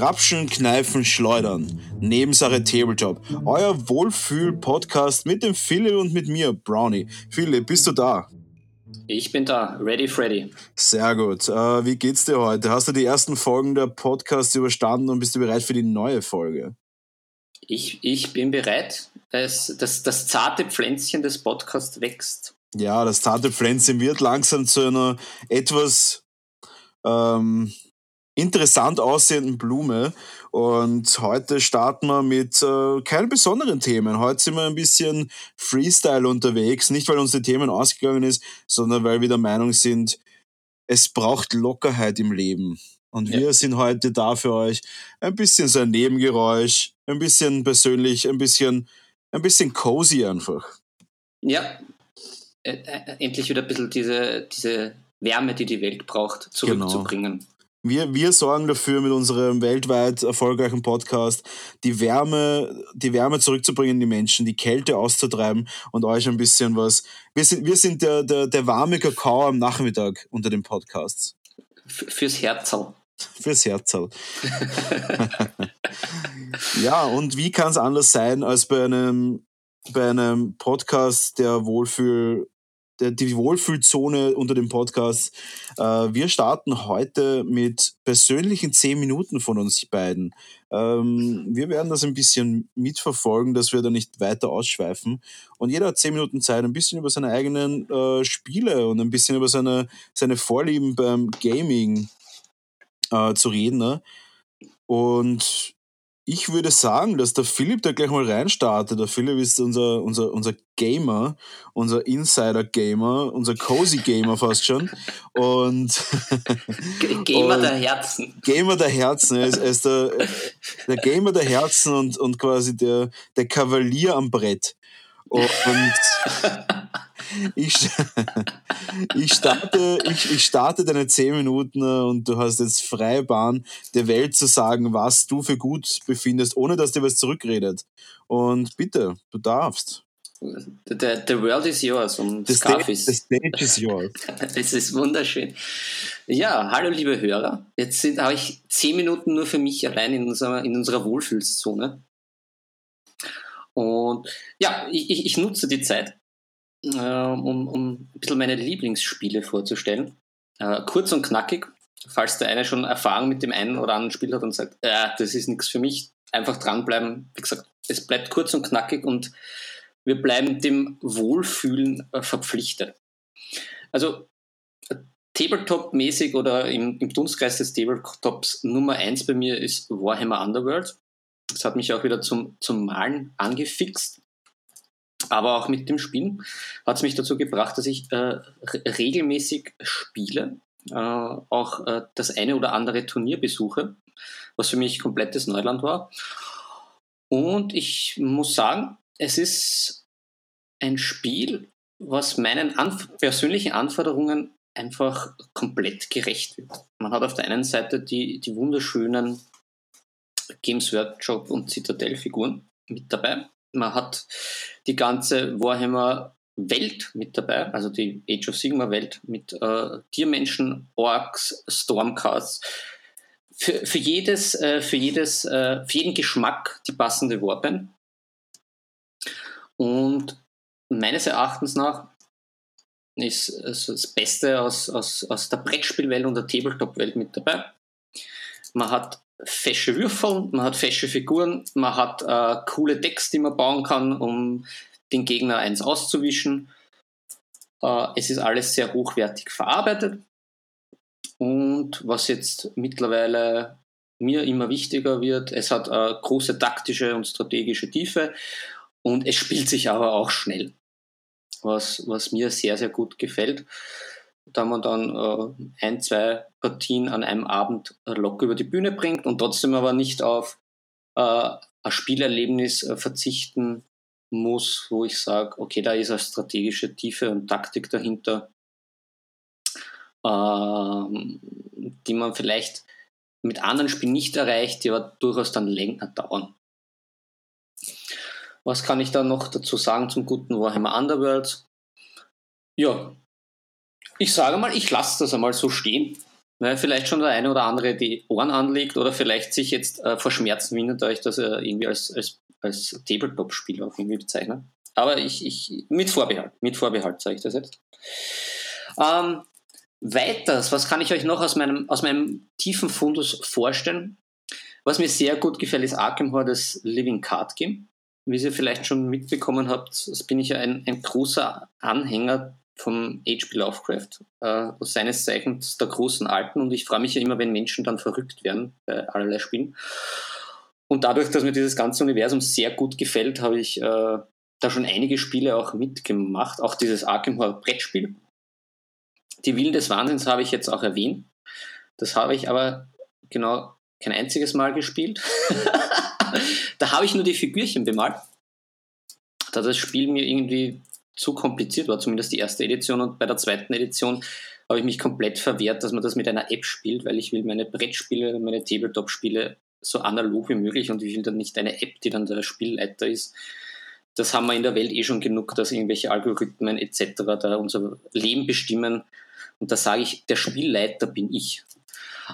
Grapschen, Kneifen, Schleudern. Nebensache Tabletop. Euer Wohlfühl-Podcast mit dem Philipp und mit mir, Brownie. Philipp, bist du da? Ich bin da, ready Freddy. Sehr gut. Äh, wie geht's dir heute? Hast du die ersten Folgen der Podcasts überstanden und bist du bereit für die neue Folge? Ich, ich bin bereit. Es, das, das zarte Pflänzchen des Podcasts wächst. Ja, das zarte Pflänzchen wird langsam zu einer etwas ähm, interessant aussehenden Blume. Und heute starten wir mit äh, keinen besonderen Themen. Heute sind wir ein bisschen Freestyle unterwegs. Nicht, weil uns die Themen ausgegangen ist, sondern weil wir der Meinung sind, es braucht Lockerheit im Leben. Und ja. wir sind heute da für euch ein bisschen so ein Nebengeräusch, ein bisschen persönlich, ein bisschen, ein bisschen cozy einfach. Ja, äh, äh, endlich wieder ein bisschen diese, diese Wärme, die die Welt braucht, zurückzubringen. Genau. Wir, wir sorgen dafür mit unserem weltweit erfolgreichen Podcast, die Wärme, die Wärme zurückzubringen in die Menschen, die Kälte auszutreiben und euch ein bisschen was. Wir sind, wir sind der, der, der warme Kakao am Nachmittag unter den Podcasts. Fürs Herzl. Fürs Herzl. ja, und wie kann es anders sein als bei einem, bei einem Podcast, der Wohlfühl die Wohlfühlzone unter dem Podcast. Äh, wir starten heute mit persönlichen zehn Minuten von uns beiden. Ähm, wir werden das ein bisschen mitverfolgen, dass wir da nicht weiter ausschweifen. Und jeder hat zehn Minuten Zeit, ein bisschen über seine eigenen äh, Spiele und ein bisschen über seine, seine Vorlieben beim Gaming äh, zu reden. Ne? Und ich würde sagen, dass der Philipp da gleich mal reinstartet. Der Philipp ist unser, unser, unser Gamer, unser Insider-Gamer, unser Cozy-Gamer fast schon. Und Gamer und der Herzen. Gamer der Herzen. Er ist, er ist der, der Gamer der Herzen und, und quasi der, der Kavalier am Brett. Und ich, ich, starte, ich, ich starte deine 10 Minuten äh, und du hast jetzt freie Bahn, der Welt zu sagen, was du für gut befindest, ohne dass dir was zurückredet. Und bitte, du darfst. The, the world is yours und the stage, the stage is yours. Es ist wunderschön. Ja, hallo liebe Hörer. Jetzt habe ich zehn Minuten nur für mich allein in unserer, in unserer Wohlfühlszone. Und ja, ich, ich nutze die Zeit, um, um ein bisschen meine Lieblingsspiele vorzustellen. Äh, kurz und knackig, falls der eine schon Erfahrung mit dem einen oder anderen Spiel hat und sagt, äh, das ist nichts für mich, einfach dranbleiben. Wie gesagt, es bleibt kurz und knackig und wir bleiben dem Wohlfühlen äh, verpflichtet. Also Tabletop-mäßig oder im, im Dunstkreis des Tabletops Nummer eins bei mir ist Warhammer Underworld. Das hat mich auch wieder zum, zum Malen angefixt. Aber auch mit dem Spielen hat es mich dazu gebracht, dass ich äh, regelmäßig spiele, äh, auch äh, das eine oder andere Turnier besuche, was für mich komplettes Neuland war. Und ich muss sagen, es ist ein Spiel, was meinen Anf persönlichen Anforderungen einfach komplett gerecht wird. Man hat auf der einen Seite die, die wunderschönen Games Workshop und Citadel-Figuren mit dabei. Man hat die ganze Warhammer Welt mit dabei, also die Age of Sigma Welt mit äh, Tiermenschen, Orks, Stormcasts. Für, für, jedes, äh, für, jedes, äh, für jeden Geschmack die passende Warband. Und meines Erachtens nach ist also das Beste aus, aus, aus der Brettspielwelt und der Tabletop-Welt mit dabei. Man hat fesche Würfel, man hat fesche Figuren, man hat äh, coole Decks, die man bauen kann, um den Gegner eins auszuwischen. Äh, es ist alles sehr hochwertig verarbeitet. Und was jetzt mittlerweile mir immer wichtiger wird, es hat äh, große taktische und strategische Tiefe und es spielt sich aber auch schnell, was, was mir sehr, sehr gut gefällt da man dann äh, ein, zwei Partien an einem Abend locker über die Bühne bringt und trotzdem aber nicht auf äh, ein Spielerlebnis äh, verzichten muss, wo ich sage, okay, da ist eine strategische Tiefe und Taktik dahinter, ähm, die man vielleicht mit anderen Spielen nicht erreicht, die aber durchaus dann länger dauern. Was kann ich da noch dazu sagen zum guten Warhammer Underworld? Ja, ich sage mal, ich lasse das einmal so stehen weil vielleicht schon der eine oder andere die Ohren anlegt oder vielleicht sich jetzt äh, vor Schmerzen windet, ich das äh, irgendwie als, als, als Tabletop-Spiel auch irgendwie bezeichne. Aber ich, ich, mit Vorbehalt, mit Vorbehalt sage ich das jetzt. Ähm, weiters, was kann ich euch noch aus meinem, aus meinem tiefen Fundus vorstellen? Was mir sehr gut gefällt, ist Arkham Horror, das Living Card Game. Wie ihr vielleicht schon mitbekommen habt, bin ich ja ein, ein großer Anhänger vom H.P. Lovecraft, äh, seines Zeichens der großen Alten. Und ich freue mich ja immer, wenn Menschen dann verrückt werden bei allerlei Spielen. Und dadurch, dass mir dieses ganze Universum sehr gut gefällt, habe ich äh, da schon einige Spiele auch mitgemacht. Auch dieses Arkham Horror Brettspiel. Die Willen des Wahnsinns habe ich jetzt auch erwähnt. Das habe ich aber genau kein einziges Mal gespielt. da habe ich nur die Figürchen bemalt. Da das Spiel mir irgendwie zu kompliziert war, zumindest die erste Edition. Und bei der zweiten Edition habe ich mich komplett verwehrt, dass man das mit einer App spielt, weil ich will meine Brettspiele, meine Tabletop-Spiele so analog wie möglich und ich will dann nicht eine App, die dann der Spielleiter ist. Das haben wir in der Welt eh schon genug, dass irgendwelche Algorithmen etc. da unser Leben bestimmen. Und da sage ich, der Spielleiter bin ich.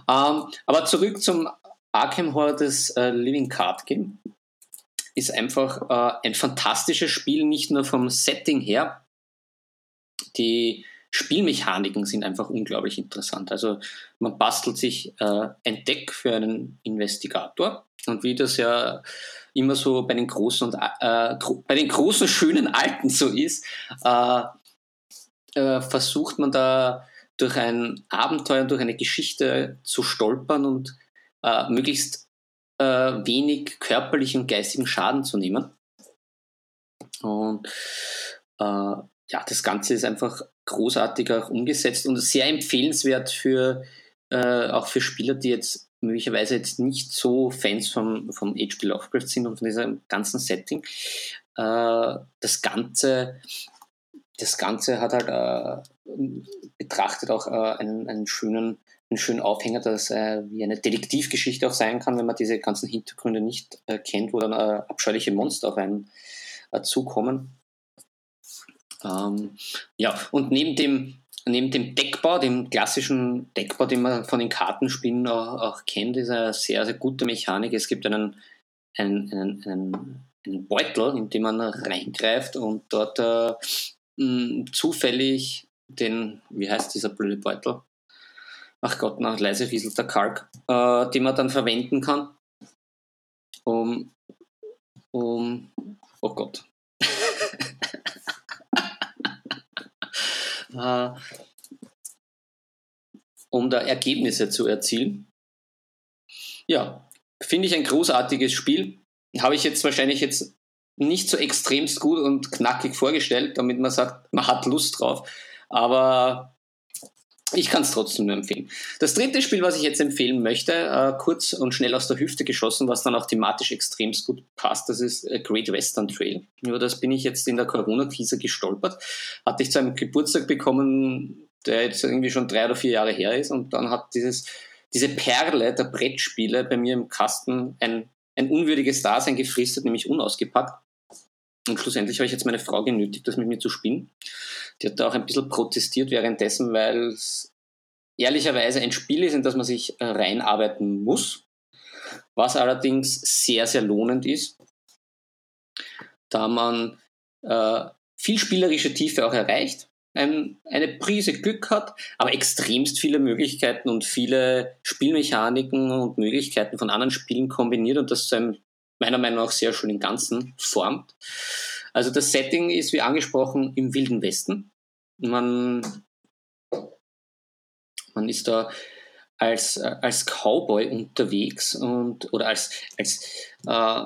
Ähm, aber zurück zum Arkham Horror des äh, Living Card Game ist einfach äh, ein fantastisches Spiel, nicht nur vom Setting her. Die Spielmechaniken sind einfach unglaublich interessant. Also man bastelt sich äh, ein Deck für einen Investigator und wie das ja immer so bei den großen und äh, bei den großen schönen Alten so ist, äh, äh, versucht man da durch ein Abenteuer, durch eine Geschichte zu stolpern und äh, möglichst äh, wenig körperlichen und geistigen Schaden zu nehmen. Und äh, ja, das Ganze ist einfach großartig auch umgesetzt und sehr empfehlenswert für äh, auch für Spieler, die jetzt möglicherweise jetzt nicht so Fans vom, vom H.P. Lovecraft sind und von diesem ganzen Setting. Äh, das Ganze das Ganze hat halt äh, betrachtet auch äh, einen, einen schönen einen schönen Aufhänger, dass äh, wie eine Detektivgeschichte auch sein kann, wenn man diese ganzen Hintergründe nicht äh, kennt, wo dann äh, abscheuliche Monster auf einen äh, zukommen. Ähm, ja, und neben dem, neben dem Deckbau, dem klassischen Deckbau, den man von den Kartenspielen auch, auch kennt, ist eine sehr, sehr gute Mechanik. Es gibt einen, einen, einen, einen, einen Beutel, in den man reingreift und dort äh, mh, zufällig den, wie heißt dieser blöde Beutel? Ach Gott, na, leise rieselt der Kalk, äh, die man dann verwenden kann, um, um oh Gott, äh, um da Ergebnisse zu erzielen. Ja, finde ich ein großartiges Spiel. Habe ich jetzt wahrscheinlich jetzt nicht so extremst gut und knackig vorgestellt, damit man sagt, man hat Lust drauf. Aber ich kann es trotzdem nur empfehlen. Das dritte Spiel, was ich jetzt empfehlen möchte, äh, kurz und schnell aus der Hüfte geschossen, was dann auch thematisch extrem gut passt, das ist äh, Great Western Trail. Über das bin ich jetzt in der Corona-Krise gestolpert. Hatte ich zu einem Geburtstag bekommen, der jetzt irgendwie schon drei oder vier Jahre her ist und dann hat dieses, diese Perle der Brettspiele bei mir im Kasten ein, ein unwürdiges Dasein gefristet, nämlich unausgepackt. Und schlussendlich habe ich jetzt meine Frau genötigt, das mit mir zu spielen. Die hat da auch ein bisschen protestiert währenddessen, weil es ehrlicherweise ein Spiel ist, in das man sich äh, reinarbeiten muss, was allerdings sehr, sehr lohnend ist, da man äh, viel spielerische Tiefe auch erreicht, ein, eine Prise Glück hat, aber extremst viele Möglichkeiten und viele Spielmechaniken und Möglichkeiten von anderen Spielen kombiniert und das zu einem meiner Meinung nach sehr schön im Ganzen formt. Also das Setting ist, wie angesprochen, im Wilden Westen. Man, man ist da als, als Cowboy unterwegs und oder als, als, äh,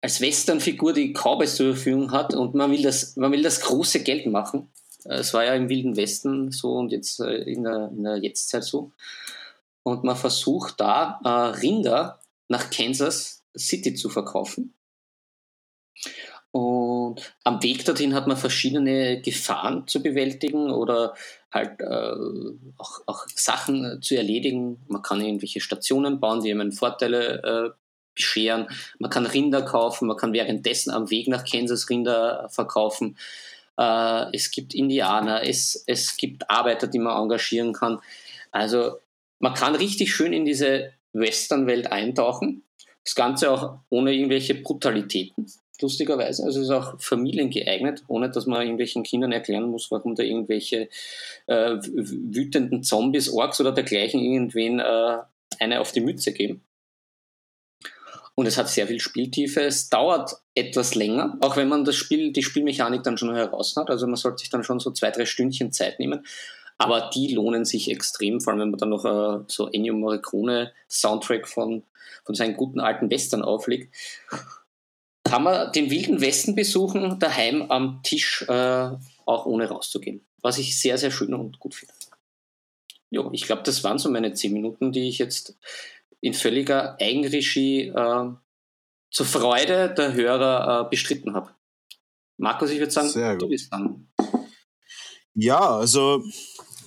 als Westernfigur, die Cowboys zur Verfügung hat und man will das, man will das große Geld machen. Es war ja im Wilden Westen so und jetzt äh, in der, in der Jetztzeit so. Und man versucht da äh, Rinder nach Kansas City zu verkaufen. Und am Weg dorthin hat man verschiedene Gefahren zu bewältigen oder halt äh, auch, auch, Sachen zu erledigen. Man kann irgendwelche Stationen bauen, die einem Vorteile äh, bescheren. Man kann Rinder kaufen, man kann währenddessen am Weg nach Kansas Rinder verkaufen. Äh, es gibt Indianer, es, es gibt Arbeiter, die man engagieren kann. Also man kann richtig schön in diese Western-Welt eintauchen. Das Ganze auch ohne irgendwelche Brutalitäten, lustigerweise. Also es ist auch familiengeeignet, ohne dass man irgendwelchen Kindern erklären muss, warum da irgendwelche äh, wütenden Zombies, Orks oder dergleichen irgendwen äh, eine auf die Mütze geben. Und es hat sehr viel Spieltiefe. Es dauert etwas länger, auch wenn man das Spiel, die Spielmechanik dann schon heraus hat. Also man sollte sich dann schon so zwei, drei Stündchen Zeit nehmen. Aber die lohnen sich extrem, vor allem wenn man dann noch äh, so Ennio Morricone Soundtrack von, von seinen guten alten Western auflegt. Kann man den wilden Westen besuchen, daheim am Tisch, äh, auch ohne rauszugehen. Was ich sehr, sehr schön und gut finde. Ja, ich glaube, das waren so meine zehn Minuten, die ich jetzt in völliger Eigenregie äh, zur Freude der Hörer äh, bestritten habe. Markus, ich würde sagen, du bist dann. Ja, also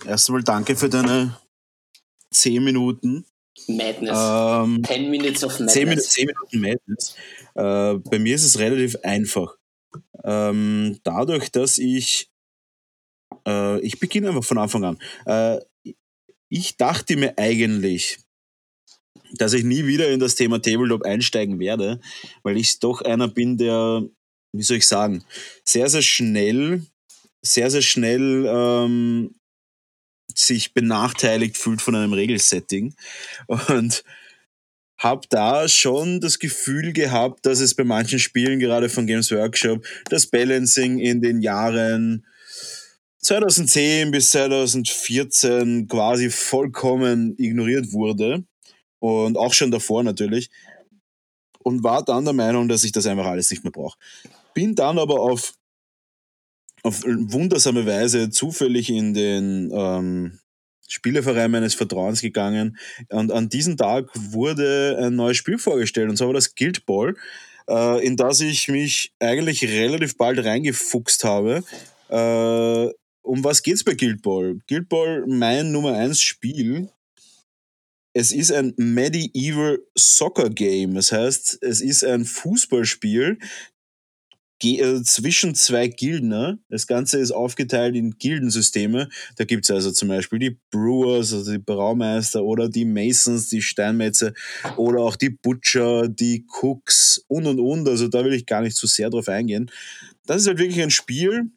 erstmal danke für deine zehn Minuten. Madness. Ähm, 10 Minutes of Madness. 10, Minuten, 10 Minuten Madness. Äh, bei mir ist es relativ einfach. Ähm, dadurch, dass ich, äh, ich beginne einfach von Anfang an. Äh, ich dachte mir eigentlich, dass ich nie wieder in das Thema Tabletop einsteigen werde, weil ich doch einer bin, der, wie soll ich sagen, sehr, sehr schnell, sehr, sehr schnell ähm, sich benachteiligt fühlt von einem Regelsetting. Und habe da schon das Gefühl gehabt, dass es bei manchen Spielen, gerade von Games Workshop, das Balancing in den Jahren 2010 bis 2014 quasi vollkommen ignoriert wurde und auch schon davor natürlich. Und war dann der Meinung, dass ich das einfach alles nicht mehr brauche. Bin dann aber auf, auf wundersame Weise zufällig in den ähm, Spieleverein meines Vertrauens gegangen und an diesem Tag wurde ein neues Spiel vorgestellt und zwar war das Guild Ball, äh, in das ich mich eigentlich relativ bald reingefuchst habe. Äh, um was geht's bei Guild Ball? Guild Ball, mein Nummer 1 Spiel, es ist ein Medieval Soccer Game. Das heißt, es ist ein Fußballspiel äh, zwischen zwei Gildner. Das Ganze ist aufgeteilt in Gildensysteme. Da gibt es also zum Beispiel die Brewers, also die Braumeister oder die Masons, die Steinmetze oder auch die Butcher, die Cooks und und und. Also da will ich gar nicht zu so sehr drauf eingehen. Das ist halt wirklich ein Spiel,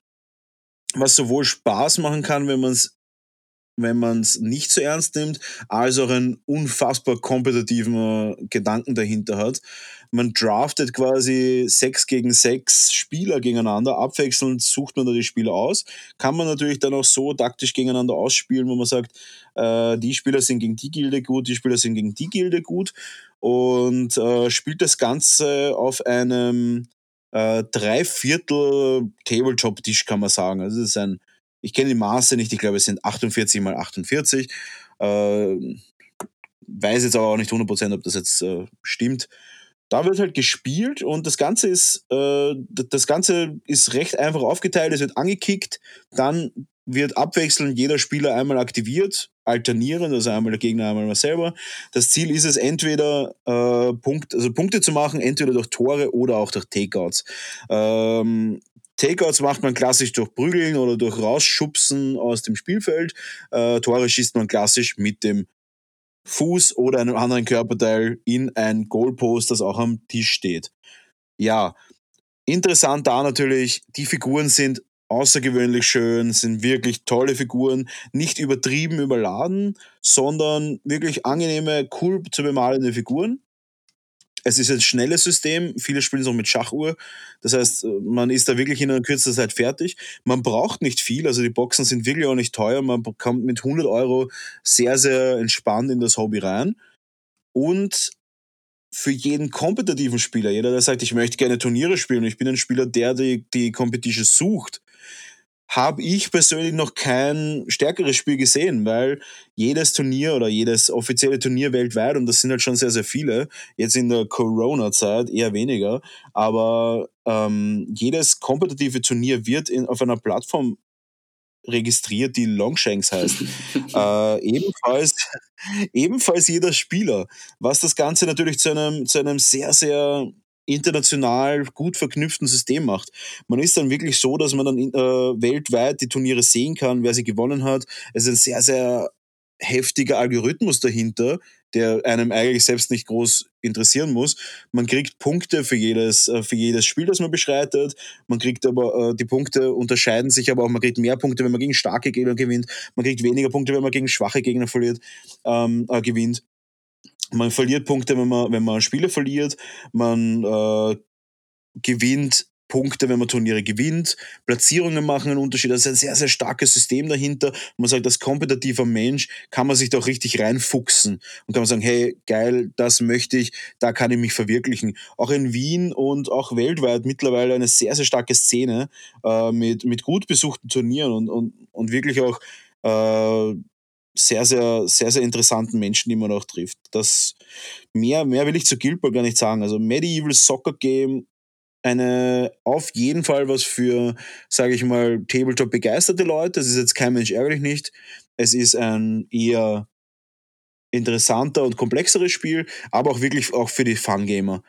was sowohl Spaß machen kann, wenn man es wenn man es nicht so ernst nimmt, als auch einen unfassbar kompetitiven Gedanken dahinter hat. Man draftet quasi sechs gegen sechs Spieler gegeneinander, abwechselnd sucht man da die Spieler aus. Kann man natürlich dann auch so taktisch gegeneinander ausspielen, wo man sagt, äh, die Spieler sind gegen die Gilde gut, die Spieler sind gegen die Gilde gut und äh, spielt das Ganze auf einem äh, Dreiviertel Tabletop-Tisch, kann man sagen. Also es ist ein ich kenne die Maße nicht, ich glaube, es sind 48 mal 48. Äh, weiß jetzt aber auch nicht 100%, ob das jetzt äh, stimmt. Da wird halt gespielt und das Ganze ist, äh, das Ganze ist recht einfach aufgeteilt. Es wird angekickt, dann wird abwechselnd jeder Spieler einmal aktiviert, alternierend, also einmal der Gegner, einmal mal selber. Das Ziel ist es, entweder äh, Punkt, also Punkte zu machen, entweder durch Tore oder auch durch Takeouts. Ähm, Takeouts macht man klassisch durch Prügeln oder durch Rausschubsen aus dem Spielfeld. Äh, Tore schießt man klassisch mit dem Fuß oder einem anderen Körperteil in ein Goalpost, das auch am Tisch steht. Ja, interessant da natürlich, die Figuren sind außergewöhnlich schön, sind wirklich tolle Figuren, nicht übertrieben überladen, sondern wirklich angenehme, cool zu bemalende Figuren es ist ein schnelles System. Viele spielen es auch mit Schachuhr. Das heißt, man ist da wirklich in einer kürzester Zeit fertig. Man braucht nicht viel. Also die Boxen sind wirklich auch nicht teuer. Man kommt mit 100 Euro sehr, sehr entspannt in das Hobby rein. Und für jeden kompetitiven Spieler, jeder, der sagt, ich möchte gerne Turniere spielen, ich bin ein Spieler, der die, die Competition sucht, habe ich persönlich noch kein stärkeres Spiel gesehen, weil jedes Turnier oder jedes offizielle Turnier weltweit, und das sind halt schon sehr, sehr viele, jetzt in der Corona-Zeit eher weniger, aber ähm, jedes kompetitive Turnier wird in, auf einer Plattform registriert, die Longshanks heißt. äh, ebenfalls, ebenfalls jeder Spieler, was das Ganze natürlich zu einem, zu einem sehr, sehr international gut verknüpften System macht. Man ist dann wirklich so, dass man dann äh, weltweit die Turniere sehen kann, wer sie gewonnen hat. Es ist ein sehr, sehr heftiger Algorithmus dahinter, der einem eigentlich selbst nicht groß interessieren muss. Man kriegt Punkte für jedes, äh, für jedes Spiel, das man beschreitet. Man kriegt aber, äh, die Punkte unterscheiden sich aber auch, man kriegt mehr Punkte, wenn man gegen starke Gegner gewinnt. Man kriegt weniger Punkte, wenn man gegen schwache Gegner verliert, ähm, äh, gewinnt. Man verliert Punkte, wenn man, wenn man Spiele verliert. Man äh, gewinnt Punkte, wenn man Turniere gewinnt. Platzierungen machen einen Unterschied. Das ist ein sehr, sehr starkes System dahinter. man sagt, als kompetitiver Mensch kann man sich da auch richtig reinfuchsen und kann man sagen, hey, geil, das möchte ich, da kann ich mich verwirklichen. Auch in Wien und auch weltweit mittlerweile eine sehr, sehr starke Szene äh, mit, mit gut besuchten Turnieren und, und, und wirklich auch äh, sehr, sehr, sehr, sehr interessanten Menschen, man auch trifft. Das mehr, mehr will ich zu Guild gar nicht sagen. Also Medieval Soccer Game eine auf jeden Fall was für, sage ich mal, Tabletop begeisterte Leute. Das ist jetzt kein Mensch ärgerlich nicht. Es ist ein eher interessanter und komplexeres Spiel, aber auch wirklich auch für die Fun-Gamer.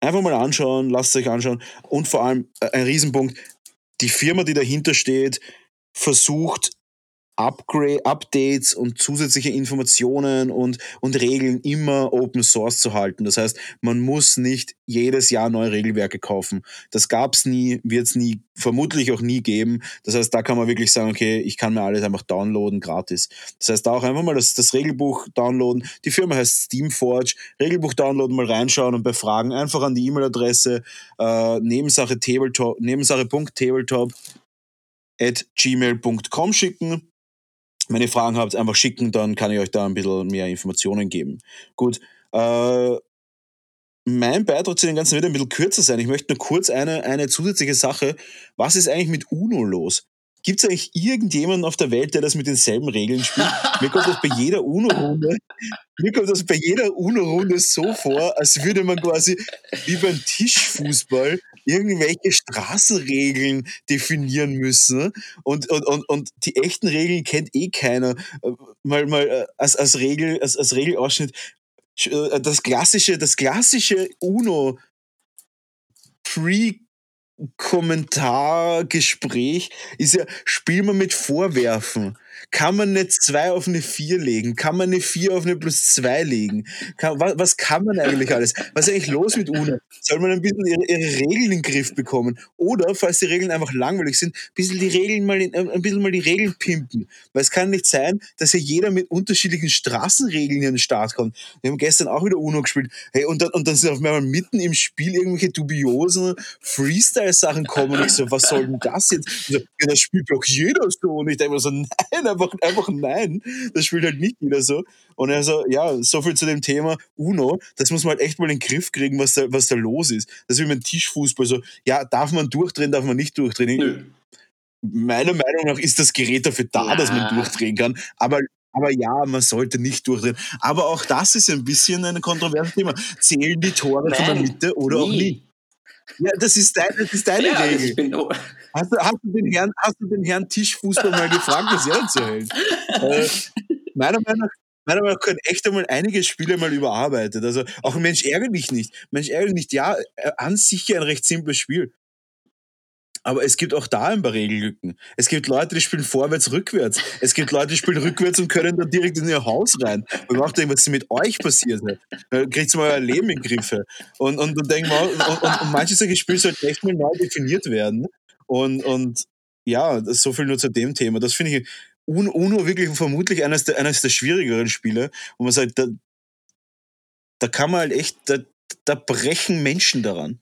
Einfach mal anschauen, lasst es euch anschauen und vor allem äh, ein Riesenpunkt, die Firma, die dahinter steht, versucht Upgrade, Updates und zusätzliche Informationen und, und Regeln immer Open Source zu halten. Das heißt, man muss nicht jedes Jahr neue Regelwerke kaufen. Das gab es nie, wird es nie, vermutlich auch nie geben. Das heißt, da kann man wirklich sagen, okay, ich kann mir alles einfach downloaden, gratis. Das heißt, da auch einfach mal das, das Regelbuch downloaden. Die Firma heißt Steamforge. Regelbuch downloaden, mal reinschauen und bei Fragen einfach an die E-Mail-Adresse äh, Nebensache Tabletop, at gmail.com schicken wenn ihr Fragen habt, einfach schicken, dann kann ich euch da ein bisschen mehr Informationen geben. Gut, äh, mein Beitrag zu dem Ganzen wird ein bisschen kürzer sein. Ich möchte nur kurz eine, eine zusätzliche Sache. Was ist eigentlich mit UNO los? Gibt es eigentlich irgendjemanden auf der Welt, der das mit denselben Regeln spielt? Mir kommt das bei jeder UNO-Runde, mir kommt das bei jeder UNO-Runde so vor, als würde man quasi wie beim Tischfußball irgendwelche Straßenregeln definieren müssen. Und, und, und, und die echten Regeln kennt eh keiner. Mal, mal äh, als, als Regel, als, als Regelausschnitt, äh, das klassische, das klassische UNO Pre Kommentargespräch ist ja, spiel mal mit Vorwerfen. Kann man nicht zwei auf eine vier legen? Kann man eine vier auf eine plus zwei legen? Kann, was, was, kann man eigentlich alles? Was ist eigentlich los mit UNO? Soll man ein bisschen ihre, ihre, Regeln in den Griff bekommen? Oder, falls die Regeln einfach langweilig sind, ein bisschen die Regeln mal, in, ein bisschen mal die Regeln pimpen. Weil es kann nicht sein, dass hier jeder mit unterschiedlichen Straßenregeln in den Start kommt. Wir haben gestern auch wieder UNO gespielt. Hey, und dann, und dann sind auf einmal mitten im Spiel irgendwelche dubiosen Freestyle-Sachen kommen. Und ich so, was soll denn das jetzt? So, ja, das spielt doch jeder so. Und ich denke mir so, nein, einfach, einfach nein. Das spielt halt nicht jeder so. Und er so, ja, so viel zu dem Thema UNO. Das muss man halt echt mal in den Griff kriegen, was da, was da los ist. Das ist wie mit Tischfußball. So, ja, darf man durchdrehen, darf man nicht durchdrehen? Nö. Meiner Meinung nach ist das Gerät dafür da, ja. dass man durchdrehen kann. Aber aber ja, man sollte nicht durchdrehen. Aber auch das ist ein bisschen ein kontroverses Thema. Zählen die Tore Nein, von der Mitte oder nie. auch nie? Ja, das ist, dein, das ist deine ja, Regel. Hast du, hast, du den Herrn, hast du den Herrn Tischfußball mal gefragt, was er dazu hält? äh, meiner Meinung nach meiner Meinung nach können echt einmal einige Spiele mal überarbeitet. Also auch Mensch ärgert mich nicht. Mensch ärgert nicht, ja, äh, an sich ein recht simples Spiel. Aber es gibt auch da ein paar Regellücken. Es gibt Leute, die spielen vorwärts, rückwärts. Es gibt Leute, die spielen rückwärts und können dann direkt in ihr Haus rein. Und macht denken, was mit euch passiert? Da kriegt ihr mal euer Leben in Griffe. Und, und dann denken wir, und, und, und manche solche Spiele sollten echt mal neu definiert werden. Und, und ja, so viel nur zu dem Thema. Das finde ich UNO wirklich vermutlich eines der, eines der schwierigeren Spiele, wo man sagt, da, da kann man halt echt, da, da brechen Menschen daran.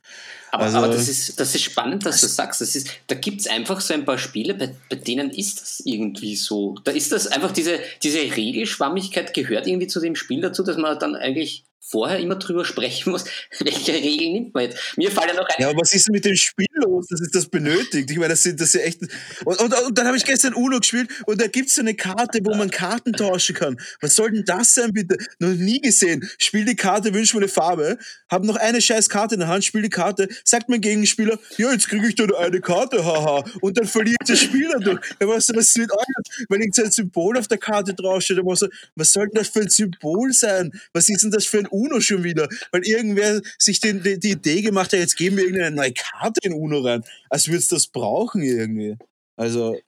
Aber, also, aber das, ist, das ist spannend, dass du sagst. Das ist, da gibt es einfach so ein paar Spiele, bei, bei denen ist das irgendwie so. Da ist das einfach diese, diese Regelschwammigkeit gehört irgendwie zu dem Spiel dazu, dass man dann eigentlich vorher immer drüber sprechen muss, welche Regeln nimmt man jetzt. Mir fallen ja noch ein. Ja, aber was ist denn mit dem Spiel los, dass es das benötigt? Ich meine, das sind das ja echt. Und, und, und dann habe ich gestern Uno gespielt und da gibt es so eine Karte, wo man Karten tauschen kann. Was soll denn das sein, bitte? Noch nie gesehen. Spiel die Karte, wünsch mir eine Farbe, hab noch eine scheiß Karte in der Hand, spiel die Karte, sagt mein Gegenspieler, ja, jetzt kriege ich da eine Karte, haha. Und dann verliert der Spieler durch. Ja, was, was mit euch? Wenn ich ein Symbol auf der Karte draufsteht, dann was, was soll denn das für ein Symbol sein? Was ist denn das für ein UNO schon wieder, weil irgendwer sich den, die, die Idee gemacht hat, jetzt geben wir irgendeine neue Karte in UNO rein, als würde es das brauchen irgendwie. Also,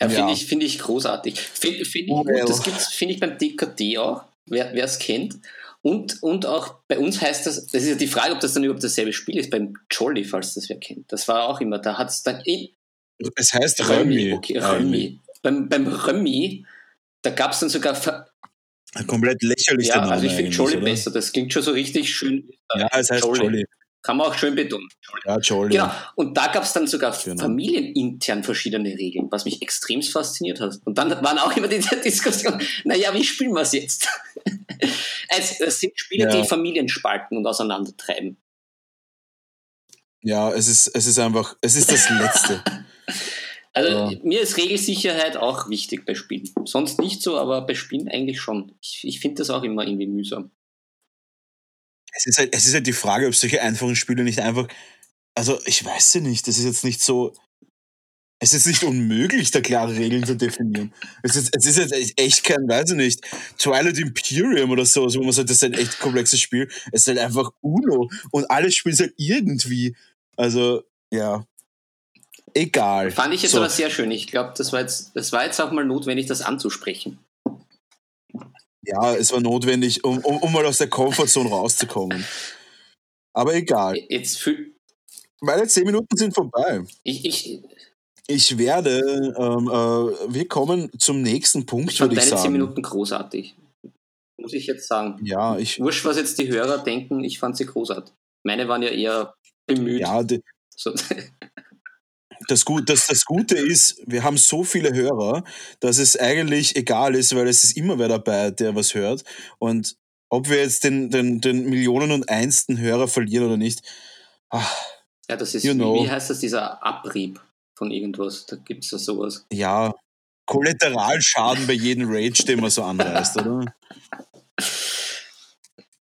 Ja, finde ich, find ich großartig. Finde find ich oh, gut, das gibt es, finde ich, beim DKD auch, wer es kennt. Und, und auch bei uns heißt das, das ist ja die Frage, ob das dann überhaupt dasselbe Spiel ist, beim Jolly, falls das wer kennt. Das war auch immer, da hat es dann eh. Es heißt Römi. Okay, Römi. Beim, beim Römi, da gab es dann sogar ein komplett lächerlich. Ja, also ich finde Jolly besser. Das klingt schon so richtig schön. Ja, es heißt Jolly. Jolly. Kann man auch schön betonen. Ja, Jolly. Genau. Und da gab es dann sogar genau. familienintern verschiedene Regeln, was mich extrem fasziniert hat. Und dann waren auch immer die Diskussion, naja, wie spielen wir es jetzt? es, es, sind Spiele, ja. die Familien spalten und auseinandertreiben. Ja, es ist, es ist einfach, es ist das Letzte. Also ja. mir ist Regelsicherheit auch wichtig bei Spielen. Sonst nicht so, aber bei Spielen eigentlich schon. Ich, ich finde das auch immer irgendwie mühsam. Es ist, halt, es ist halt die Frage, ob solche einfachen Spiele nicht einfach. Also, ich weiß ja nicht, das ist jetzt nicht so. Es ist nicht unmöglich, da klare Regeln zu definieren. Es ist, es ist jetzt echt kein, weiß ich nicht, Twilight Imperium oder so, wo man sagt, das ist ein echt komplexes Spiel. Es ist halt einfach Uno und alles spielt halt irgendwie. Also, ja, egal. Fand ich jetzt so. aber sehr schön. Ich glaube, das, war jetzt, das war jetzt auch mal notwendig, das anzusprechen. Ja, es war notwendig, um, um, um mal aus der Komfortzone rauszukommen. Aber egal. Jetzt Meine zehn Minuten sind vorbei. Ich, ich, ich werde, ähm, äh, wir kommen zum nächsten Punkt, ich würde ich sagen. deine zehn Minuten großartig. Muss ich jetzt sagen. Ja, ich. Wurscht, was jetzt die Hörer denken, ich fand sie großartig. Meine waren ja eher bemüht. Ja, die, so. das, Gut, das, das Gute ist, wir haben so viele Hörer, dass es eigentlich egal ist, weil es ist immer wer dabei, der was hört. Und ob wir jetzt den, den, den Millionen und einsten Hörer verlieren oder nicht. Ach, ja, das ist, you know. wie heißt das, dieser Abrieb von irgendwas? Da gibt es ja sowas. Ja, Kollateralschaden bei jedem Rage, den man so anreißt, oder?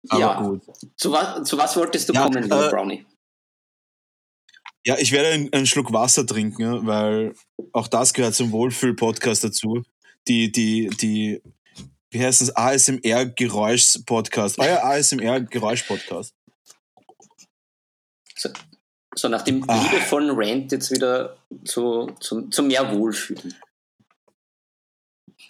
Aber ja, gut. Zu was, zu was wolltest du ja, kommen, äh, Brownie? Ja, ich werde einen, einen Schluck Wasser trinken, weil auch das gehört zum Wohlfühl-Podcast dazu. Die, die, die, wie heißt das? ASMR-Geräusch-Podcast. Euer ASMR-Geräusch-Podcast. So, so, nach dem ah. liebevollen Rant jetzt wieder zu, zu, zu mehr Wohlfühlen.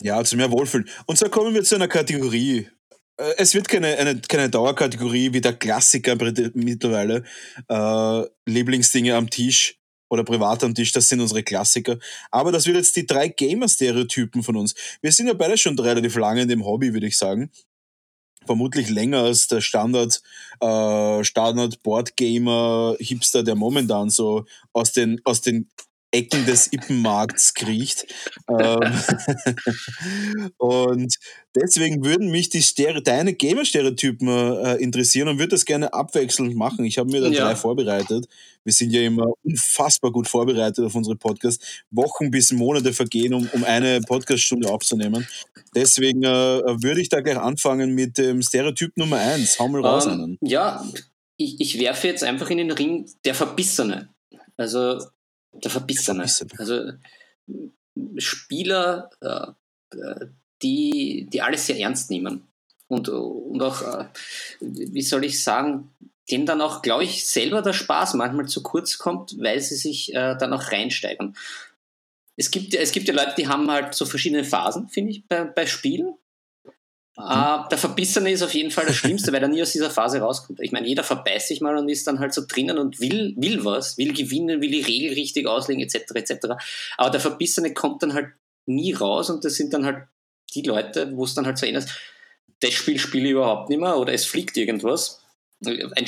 Ja, zu mehr Wohlfühlen. Und so kommen wir zu einer Kategorie, es wird keine, eine, keine Dauerkategorie wie der Klassiker mittlerweile. Äh, Lieblingsdinge am Tisch oder privat am Tisch, das sind unsere Klassiker. Aber das wird jetzt die drei Gamer-Stereotypen von uns. Wir sind ja beide schon relativ lange in dem Hobby, würde ich sagen. Vermutlich länger als der Standard, äh, Standard Board Gamer Hipster, der momentan so aus den, aus den Ecken des Ippenmarkts kriecht. Ähm, und deswegen würden mich die Stere deine Gamer-Stereotypen äh, interessieren und würde das gerne abwechselnd machen. Ich habe mir da ja. drei vorbereitet. Wir sind ja immer unfassbar gut vorbereitet auf unsere Podcasts. Wochen bis Monate vergehen, um, um eine Podcaststunde aufzunehmen. Deswegen äh, würde ich da gleich anfangen mit dem Stereotyp Nummer eins. Hau mal raus um, ähm, einen. Ja, ich, ich werfe jetzt einfach in den Ring der Verbissene. Also der Verbissene. Also Spieler, äh, die, die alles sehr ernst nehmen. Und, und auch, äh, wie soll ich sagen, denen dann auch, glaube ich, selber der Spaß manchmal zu kurz kommt, weil sie sich äh, dann auch reinsteigern. Es gibt, es gibt ja Leute, die haben halt so verschiedene Phasen, finde ich, bei, bei Spielen. Uh, der Verbissene ist auf jeden Fall das Schlimmste, weil er nie aus dieser Phase rauskommt. Ich meine, jeder verbeißt sich mal und ist dann halt so drinnen und will, will was, will gewinnen, will die Regel richtig auslegen, etc., etc. Aber der Verbissene kommt dann halt nie raus und das sind dann halt die Leute, wo es dann halt so ändert, das Spiel spiele ich überhaupt nicht mehr oder es fliegt irgendwas. Ein,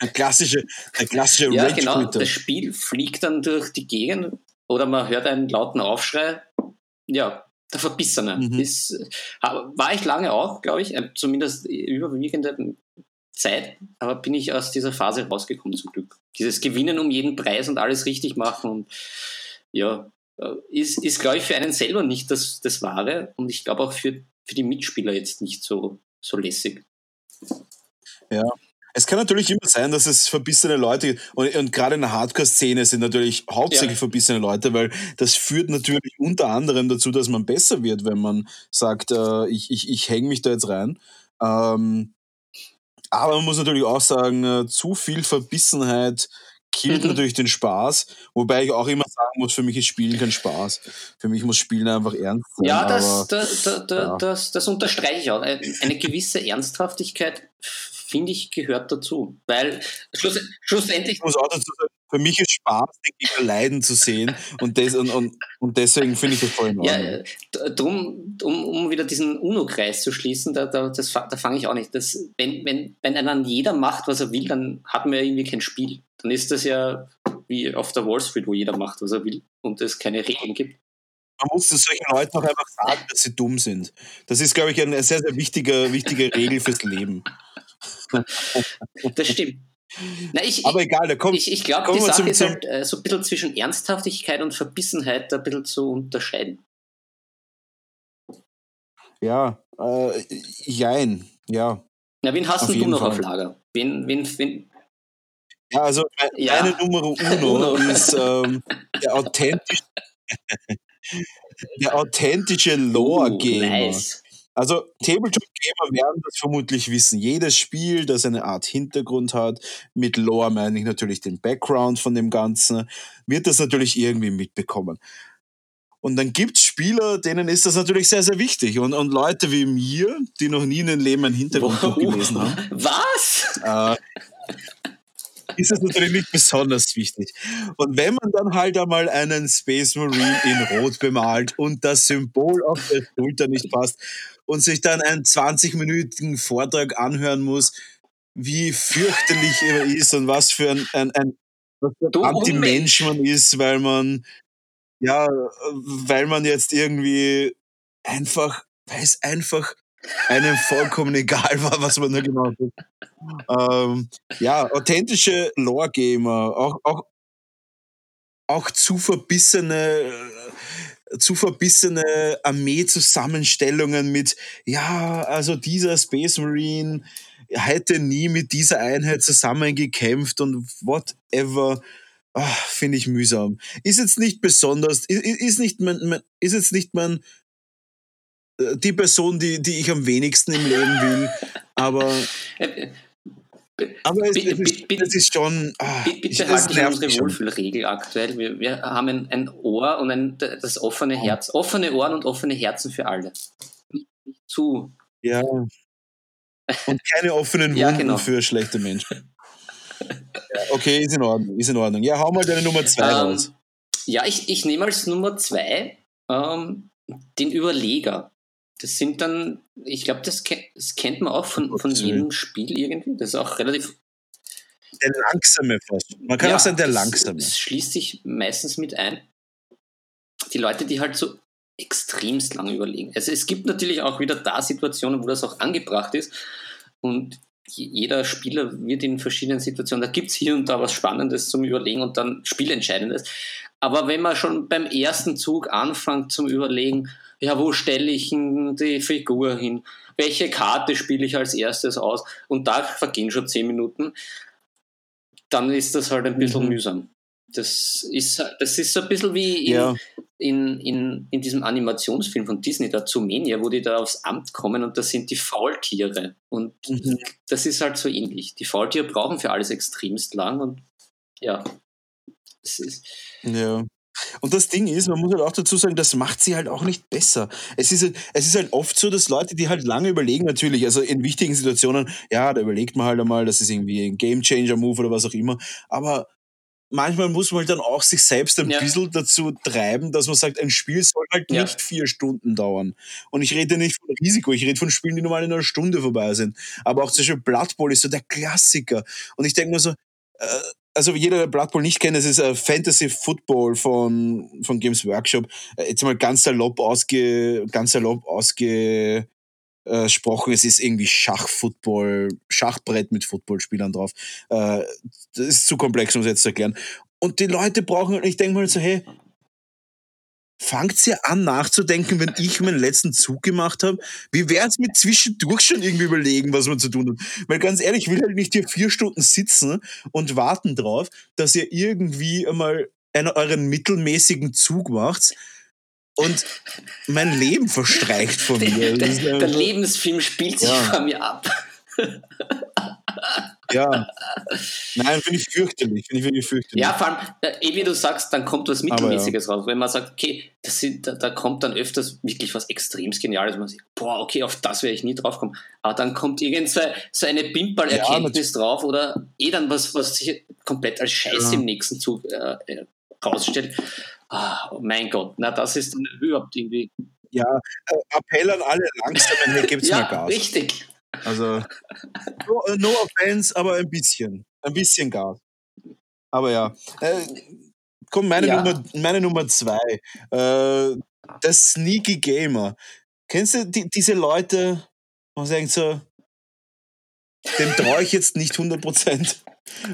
ein klassische, ein klassische Ja, genau. Das Spiel fliegt dann durch die Gegend oder man hört einen lauten Aufschrei. Ja, der Verbissene. Mhm. Ist, war ich lange auch, glaube ich, äh, zumindest überwiegende Zeit, aber bin ich aus dieser Phase rausgekommen zum Glück. Dieses Gewinnen um jeden Preis und alles richtig machen und ja, äh, ist, ist glaube ich, für einen selber nicht das, das Wahre und ich glaube auch für, für die Mitspieler jetzt nicht so, so lässig. Ja, es kann natürlich immer sein, dass es verbissene Leute und, und gerade in der Hardcore-Szene sind natürlich hauptsächlich ja. verbissene Leute, weil das führt natürlich unter anderem dazu, dass man besser wird, wenn man sagt, äh, ich, ich, ich hänge mich da jetzt rein. Ähm, aber man muss natürlich auch sagen, äh, zu viel Verbissenheit killt Mhm. natürlich den Spaß. Wobei ich auch immer sagen muss, für mich ist Spielen kein Spaß. Für mich muss Spielen einfach ernst sein. Ja, das, aber, da, da, da, ja. das, das unterstreiche ich auch. Eine eine gewisse Ernsthaftigkeit, finde ich, gehört dazu. Weil schluss, schlussendlich ich muss auch dazu sagen, für mich ist Spaß, den Gegner leiden zu sehen. Und, des, und, und, und deswegen finde ich das voll in Ja, Ordnung. d- drum, um, um wieder diesen UNO-Kreis zu schließen, da, da, das da fange ich auch nicht. Das, wenn, wenn, wenn dann jeder macht, was er will, dann hat man ja irgendwie kein Spiel. Dann ist das ja wie auf der Wall Street, wo jeder macht, was er will und es keine Regeln gibt. Man muss es solchen Leuten auch einfach sagen, dass sie dumm sind. Das ist, glaube ich, eine sehr, sehr wichtige, wichtige Regel fürs Leben. Das stimmt. Na, ich, Aber egal, da kommt. ich, ich glaube, die Sache zum- ist halt äh, so ein bisschen zwischen Ernsthaftigkeit und Verbissenheit da ein bisschen zu unterscheiden. Ja, äh, jein, ja. Na, wen hast du noch Fall. auf Lager? Wen, wen, wen, Ja, also me- Ja. meine Nummer uno Uno. ist ähm, der authentische, der authentische Lore-Gamer. Uh, nice. Also Tabletop-Gamer werden das vermutlich wissen. Jedes Spiel, das eine Art Hintergrund hat, mit Lore meine ich natürlich den Background von dem Ganzen, wird das natürlich irgendwie mitbekommen. Und dann gibt's Spieler, denen ist das natürlich sehr, sehr wichtig. Und, und Leute wie mir, die noch nie in ihrem Leben ein Hintergrundbuch gelesen haben, Was? äh, ist es natürlich nicht besonders wichtig. Und wenn man dann halt einmal einen Space Marine in Rot bemalt und das Symbol auf der Schulter nicht passt und sich dann einen 20-minütigen Vortrag anhören muss, wie fürchterlich er ist und was für ein, ein, ein, Anti-Mensch man ist, weil man, ja, weil man jetzt irgendwie einfach, weil es einfach einem vollkommen egal war, was man da gemacht hat. Ähm, ja, authentische Lore-Gamer, auch, auch, auch zu verbissene, äh, zu verbissene Armee-Zusammenstellungen mit, ja, also dieser Space Marine hätte nie mit dieser Einheit zusammengekämpft und whatever. Ah, Finde ich mühsam. Ist jetzt nicht besonders, ist, ist nicht mein, mein, ist jetzt nicht mein, die Person, die, die ich am wenigsten im Leben will, aber Äh, aber es, Bitte, es, ist, bitte, es ist schon. Ah, Bitte, bitte halt nervt unsere. Wohlfühlregel aktuell. Wir, wir haben ein, ein Ohr und ein, das offene Herz. Offene Ohren und offene Herzen für alle. Zu. Ja. Und keine offenen Wunden Ja, genau. für schlechte Menschen. Okay, ist in Ordnung, ist in Ordnung. Ja, hau mal deine Nummer zwei raus. Ähm, ja, ich, ich nehme als Nummer zwei ähm, den Überleger. Das sind dann, ich glaube, das, das kennt man auch von, von jedem Spiel irgendwie. Das ist auch relativ. Der langsame fast. Man kann Ja, auch sagen, der das- langsame. Das schließt sich meistens mit ein. Die Leute, die halt so extremst lang überlegen. Also es gibt natürlich auch wieder da Situationen, wo das auch angebracht ist. Und je- jeder Spieler wird in verschiedenen Situationen, da gibt es hier und da was Spannendes zum Überlegen und dann Spielentscheidendes. Aber wenn man schon beim ersten Zug anfängt zum Überlegen, ja, wo stelle ich die Figur hin? Welche Karte spiele ich als erstes aus? Und da vergehen schon zehn Minuten dann ist das halt ein bisschen Mhm. mühsam. Das ist, das ist so ein bisschen wie in, Ja, in, in, in diesem Animationsfilm von Disney, der Zoomania, wo die da aufs Amt kommen und das sind die Faultiere. Und Mhm. das ist halt so ähnlich. Die Faultiere brauchen für alles extremst lang und ja, es ist, ja. Und das Ding ist, man muss halt auch dazu sagen, das macht sie halt auch nicht besser. Es ist, halt, es ist halt oft so, dass Leute, die halt lange überlegen, natürlich, also in wichtigen Situationen, ja, da überlegt man halt einmal, das ist irgendwie ein Game-Changer-Move oder was auch immer. Aber manchmal muss man halt dann auch sich selbst ein Ja. bisschen dazu treiben, dass man sagt, ein Spiel soll halt Ja. nicht vier Stunden dauern. Und ich rede nicht von Risiko, ich rede von Spielen, die normal in einer Stunde vorbei sind. Aber auch zum Beispiel Blood Bowl ist so der Klassiker. Und ich denke mir so, äh, also jeder, der Blood Bowl nicht kennt, das ist äh, Fantasy Football von, von Games Workshop. Äh, jetzt mal ganz salopp ausge, ganz salopp ausge, äh, es ist irgendwie Schachfootball, Schachbrett mit Footballspielern drauf. Das ist zu komplex, um es jetzt zu erklären. Und die Leute brauchen, ich denke mal so, hey, fangt ihr an nachzudenken, wenn ich meinen letzten Zug gemacht habe? Wie wäre es mit zwischendurch schon irgendwie überlegen, was man zu tun hat? Weil ganz ehrlich, ich will halt nicht hier vier Stunden sitzen und warten drauf, dass ihr irgendwie einmal einen, euren mittelmäßigen Zug macht und mein Leben verstreicht von mir. der, der, der Lebensfilm spielt sich Ja. vor mir ab. Ja. Nein, finde ich fürchterlich. Finde ich wirklich fürchterlich. Ja, vor allem, äh, eh wie du sagst, dann kommt was Mittelmäßiges ja. raus. Wenn man sagt, okay, das sind, da, da, kommt dann öfters wirklich was extrem Geniales. Man sagt, boah, okay, auf das wäre ich nie drauf kommen. Aber dann kommt irgend so, so eine Pimperl-Erkenntnis ja, drauf oder eh dann was, was sich komplett als Scheiße ja. im nächsten Zug äh, äh rausstellt. Oh, mein Gott, na, das ist dann überhaupt irgendwie. Ja, äh, Appell an alle Langsamen, hier gibt es ja, mal Gas. Richtig. Also, no, no, offense, aber ein bisschen. Ein bisschen Gas. Aber ja. Äh, komm, meine, ja. Nummer, meine Nummer zwei. Äh, der Sneaky Gamer. Kennst du die, diese Leute, man sagt so, dem traue ich jetzt nicht 100%.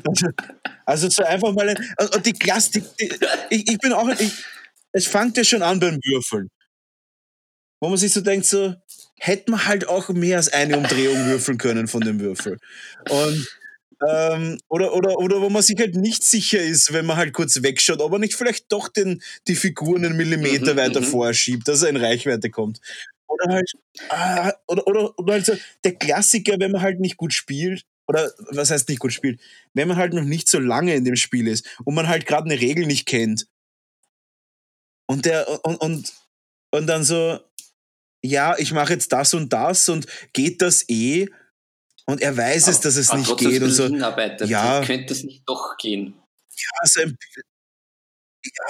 Also, also so einfach mal, ein, und die Klasse, ich, ich bin auch, ich, es fängt ja schon an beim Würfeln. Wo man sich so denkt, so, hätte man halt auch mehr als eine Umdrehung würfeln können von dem Würfel. Und ähm, oder, oder, oder wo man sich halt nicht sicher ist, wenn man halt kurz wegschaut, ob er nicht vielleicht doch den, die Figuren einen Millimeter mhm, weiter mhm. vorschiebt, dass er in Reichweite kommt. Oder halt, ah, oder, oder, oder halt so der Klassiker, wenn man halt nicht gut spielt, oder was heißt nicht gut spielt, wenn man halt noch nicht so lange in dem Spiel ist und man halt gerade eine Regel nicht kennt. Und der, und, und, und dann so, ja, ich mache jetzt das und das und geht das eh? Und er weiß es, dass es nicht geht. Und so, ja, könnte es nicht doch gehen. Ja, so ein,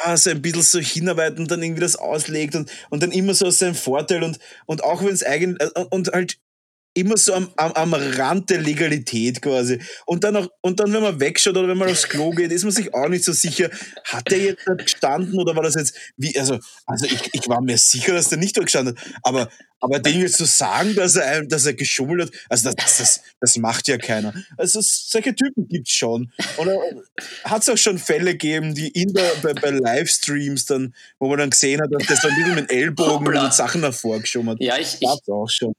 ja, so ein bisschen so hinarbeiten und dann irgendwie das auslegt und, und dann immer so aus seinem Vorteil und, und auch wenn es eigentlich, äh, und halt immer so am, am, am Rand der Legalität quasi. Und dann, auch, und dann, wenn man wegschaut oder wenn man aufs Klo geht, ist man sich auch nicht so sicher, hat der jetzt da gestanden oder war das jetzt wie, also, also ich, ich war mir sicher, dass der nicht da gestanden hat, aber, aber den jetzt zu so sagen, dass er, dass er geschummelt hat, also das, das, das macht ja keiner. Also solche Typen gibt's schon. Oder hat es auch schon Fälle gegeben, die in der, bei, bei Livestreams dann, wo man dann gesehen hat, dass der so ein bisschen mit Ellbogen und Sachen hervorgeschoben hat. Ja, ich, ich, auch schon.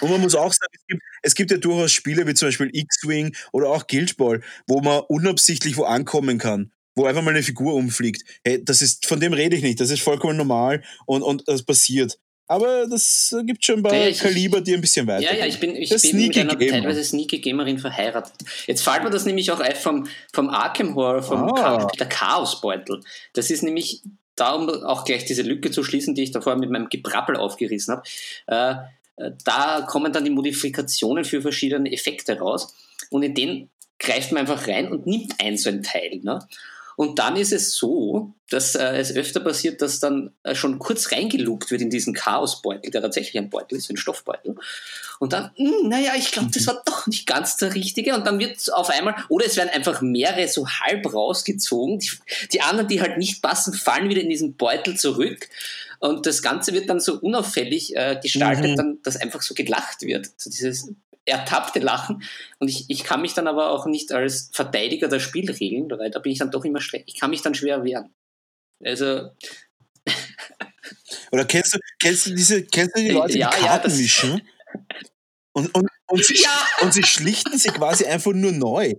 Und man muss auch sagen, es gibt, es gibt ja durchaus Spiele wie zum Beispiel X-Wing oder auch Guild Ball, wo man unabsichtlich wo ankommen kann, wo einfach mal eine Figur umfliegt. Hey, das ist, von dem rede ich nicht, das ist vollkommen normal und, und das passiert. Aber das gibt schon ein paar ja, ich, Kaliber, die ein bisschen weiter. Ja, ja, ich bin, ich bin mit einer Gamer. teilweise Sneaky Gamerin verheiratet. Jetzt fällt mir das nämlich auch ein vom, vom Arkham Horror, vom ah. der Chaosbeutel. Das ist nämlich, da um auch gleich diese Lücke zu schließen, die ich davor mit meinem Gebrabbel aufgerissen habe. Äh, da kommen dann die Modifikationen für verschiedene Effekte raus und in den greift man einfach rein und nimmt ein so ein Teil. Ne? Und dann ist es so, dass äh, es öfter passiert, dass dann äh, schon kurz reingelugt wird in diesen Chaosbeutel, der tatsächlich ein Beutel ist, ein Stoffbeutel. Und dann, mh, hm, naja, ich glaube, das war doch nicht ganz der richtige. Und dann wird auf einmal, oder es werden einfach mehrere so halb rausgezogen. Die, die anderen, die halt nicht passen, fallen wieder in diesen Beutel zurück. Und das Ganze wird dann so unauffällig äh, gestaltet, mhm. dann, dass einfach so gelacht wird. So dieses ertappte Lachen. Und ich, ich kann mich dann aber auch nicht als Verteidiger der Spielregeln, weil da bin ich dann doch immer schlecht. Ich kann mich dann schwer wehren. Also. Oder kennst du, kennst du diese, kennst du die Leute, die ja, Karten ja, mischen? Und, und, und, sie, ja. und sie schlichten sie quasi einfach nur neu.